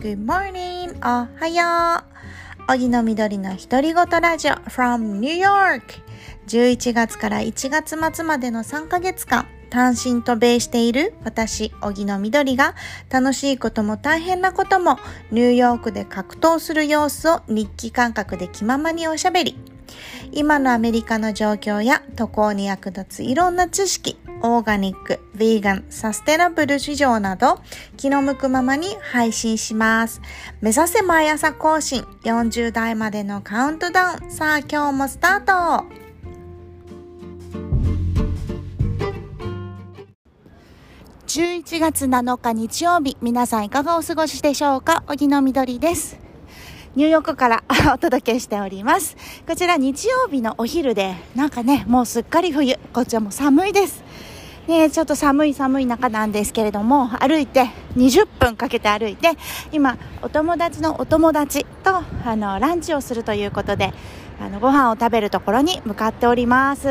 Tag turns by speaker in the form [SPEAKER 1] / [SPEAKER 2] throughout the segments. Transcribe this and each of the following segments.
[SPEAKER 1] Good morning! おはよう荻野みどりの独り言ラジオ from New York 11月から1月末までの3ヶ月間単身渡米している私、荻野みどりが楽しいことも大変なこともニューヨークで格闘する様子を日記感覚で気ままにおしゃべり。今のアメリカの状況や渡航に役立ついろんな知識、オーガニック、ヴィーガン、サステナブル市場など気の向くままに配信します。目指せ毎朝更新40代までのカウントダウン。さあ今日もスタート11月7日日曜日、皆さんいかがお過ごしでしょうか？荻野みどりです。ニューヨークから お届けしております。こちら日曜日のお昼で、なんかね、もうすっかり冬。こちはも寒いです。ね、ちょっと寒い寒い中なんですけれども、歩いて、20分かけて歩いて、今、お友達のお友達と、あの、ランチをするということで、あの、ご飯を食べるところに向かっております。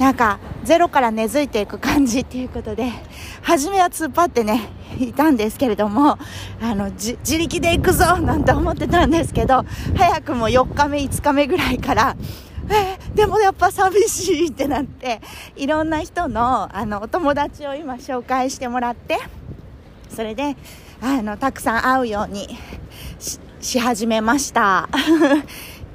[SPEAKER 1] なんか、ゼロから根付いていく感じっていうことで、初めは突っ張ってね、いたんですけれども、あの、自力で行くぞなんて思ってたんですけど、早くも4日目、5日目ぐらいから、えー、でもやっぱ寂しいってなって、いろんな人の、あの、お友達を今紹介してもらって、それで、あの、たくさん会うようにし始めました。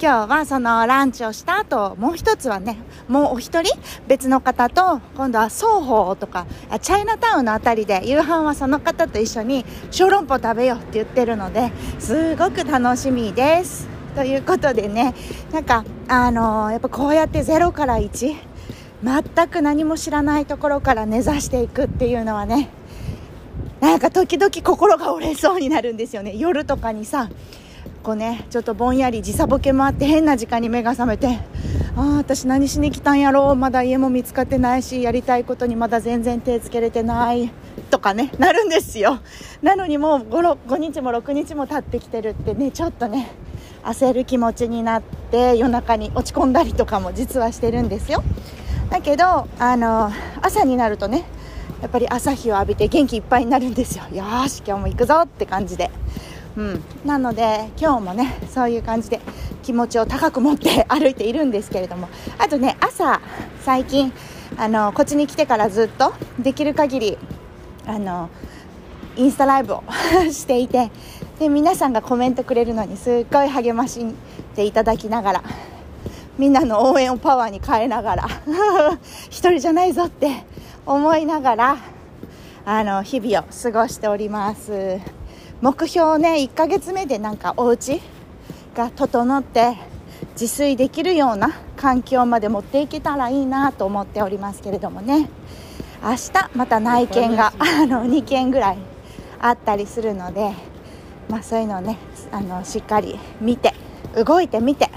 [SPEAKER 1] 今日はそのランチをした後、もう一つはね、もうお一人別の方と、今度は双方とか、チャイナタウンのあたりで夕飯はその方と一緒に小籠包食べようって言ってるので、すごく楽しみです。ということでね、なんか、あのー、やっぱこうやって0から1、全く何も知らないところから根ざしていくっていうのはね、なんか時々心が折れそうになるんですよね。夜とかにさ、こうねちょっとぼんやり時差ボケもあって変な時間に目が覚めてああ私何しに来たんやろう。まだ家も見つかってないしやりたいことにまだ全然手つけれてない。とかねなるんですよ。なのにもう 5, 5日も6日も経ってきてるってねちょっとね焦る気持ちになって夜中に落ち込んだりとかも実はしてるんですよ。だけどあの朝になるとねやっぱり朝日を浴びて元気いっぱいになるんですよ。よし今日も行くぞって感じで。うん、なので今日もねそういう感じで気持ちを高く持って 歩いているんですけれども。あとね朝最近あのこっちに来てからずっとできる限りあのインスタライブを していてで皆さんがコメントくれるのにすっごい励ましていただきながらみんなの応援をパワーに変えながら 一人じゃないぞって思いながらあの日々を過ごしております。目標ね1ヶ月目でなんかお家が整って自炊できるような環境まで持っていけたらいいなと思っておりますけれどもね明日また内見があの2件ぐらいあったりするので、まあ、そういうのをねあのしっかり見て動いてみて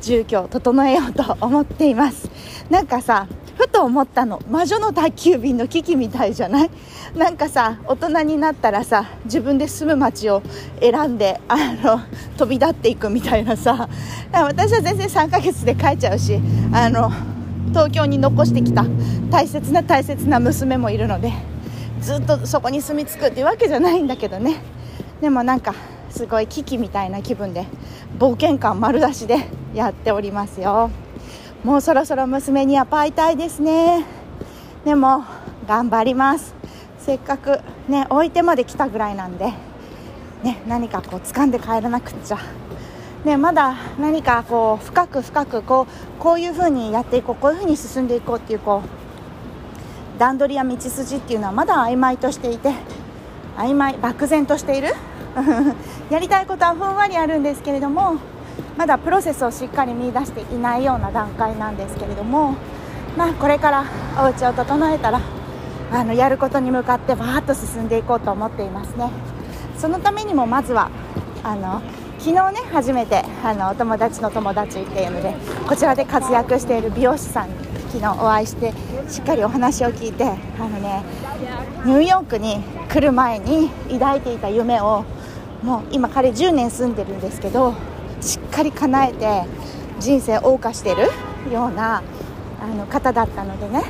[SPEAKER 1] 住居を整えようと思っています。なんかさふと思ったの魔女の宅急便の危機みたいじゃない？なんかさ大人になったらさ自分で住む街を選んであの飛び立っていくみたいなさ。私は全然3ヶ月で帰っちゃうしあの東京に残してきた大切な大切な娘もいるのでずっとそこに住み着くっていうわけじゃないんだけどね。でもなんかすごい危機みたいな気分で冒険感丸出しでやっておりますよ。もうそろそろ娘にはパイたいですね。でも頑張ります。せっかくね置いてまで来たぐらいなんで。ね何かこう掴んで帰らなくっちゃ。ね、まだ何かこう深く深くこうこういうふうにやっていこうこういうふうに進んでいこうっていうこう段取りや道筋っていうのはまだ曖昧としていて曖昧漠然としている やりたいことはふんわりあるんですけれどもまだプロセスをしっかり見出していないような段階なんですけれども、まあ、これからお家を整えたらあのやることに向かってバーッと進んでいこうと思っていますね。そのためにもまずはあの昨日ね初めてあのお友達の友達っていうのでこちらで活躍している美容師さんに昨日お会いしてしっかりお話を聞いてあのねニューヨークに来る前に抱いていた夢をもう今彼10年住んでるんですけどしっかり叶えて人生を謳歌してるようなあの方だったのでね。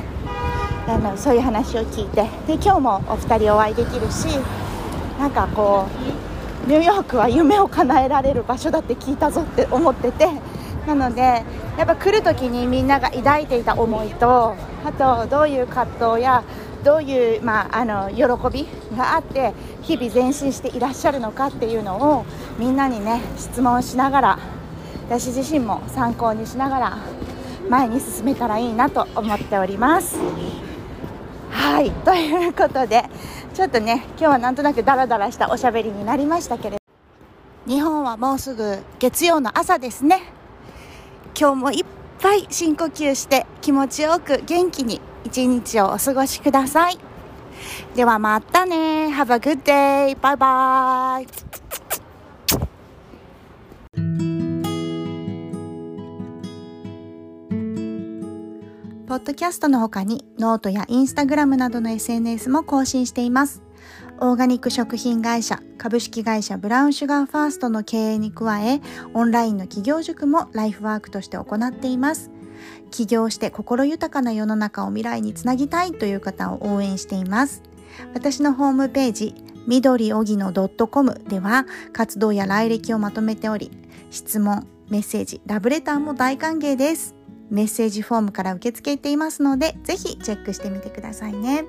[SPEAKER 1] あのそういう話を聞いて。で今日もお二人お会いできるしなんかこうニューヨークは夢を叶えられる場所だって聞いたぞって思ってて。なのでやっぱ来る時にみんなが抱いていた思いとあとどういう葛藤やどういう、まあ、あの喜びがあって日々前進していらっしゃるのかっていうのをみんなにね質問しながら私自身も参考にしながら前に進めたらいいなと思っております。はいということでちょっとね今日はなんとなくダラダラしたおしゃべりになりましたけれど日本はもうすぐ月曜の朝ですね今日もいっぱい深呼吸して気持ちよく元気に一日をお過ごしくださいではまたね Have a good day! バイバイポッドキャストの他にノートやインスタグラムなどの SNS も更新しています。オーガニック食品会社株式会社ブラウンシュガーファーストの経営に加え、オンラインの起業塾もライフワークとして行っています。起業して心豊かな世の中を未来につなぎたいという方を応援しています。私のホームページ、緑おぎの .com では活動や来歴をまとめており、質問、メッセージ、ラブレターも大歓迎です。メッセージフォームから受け付けていますので、ぜひチェックしてみてくださいね。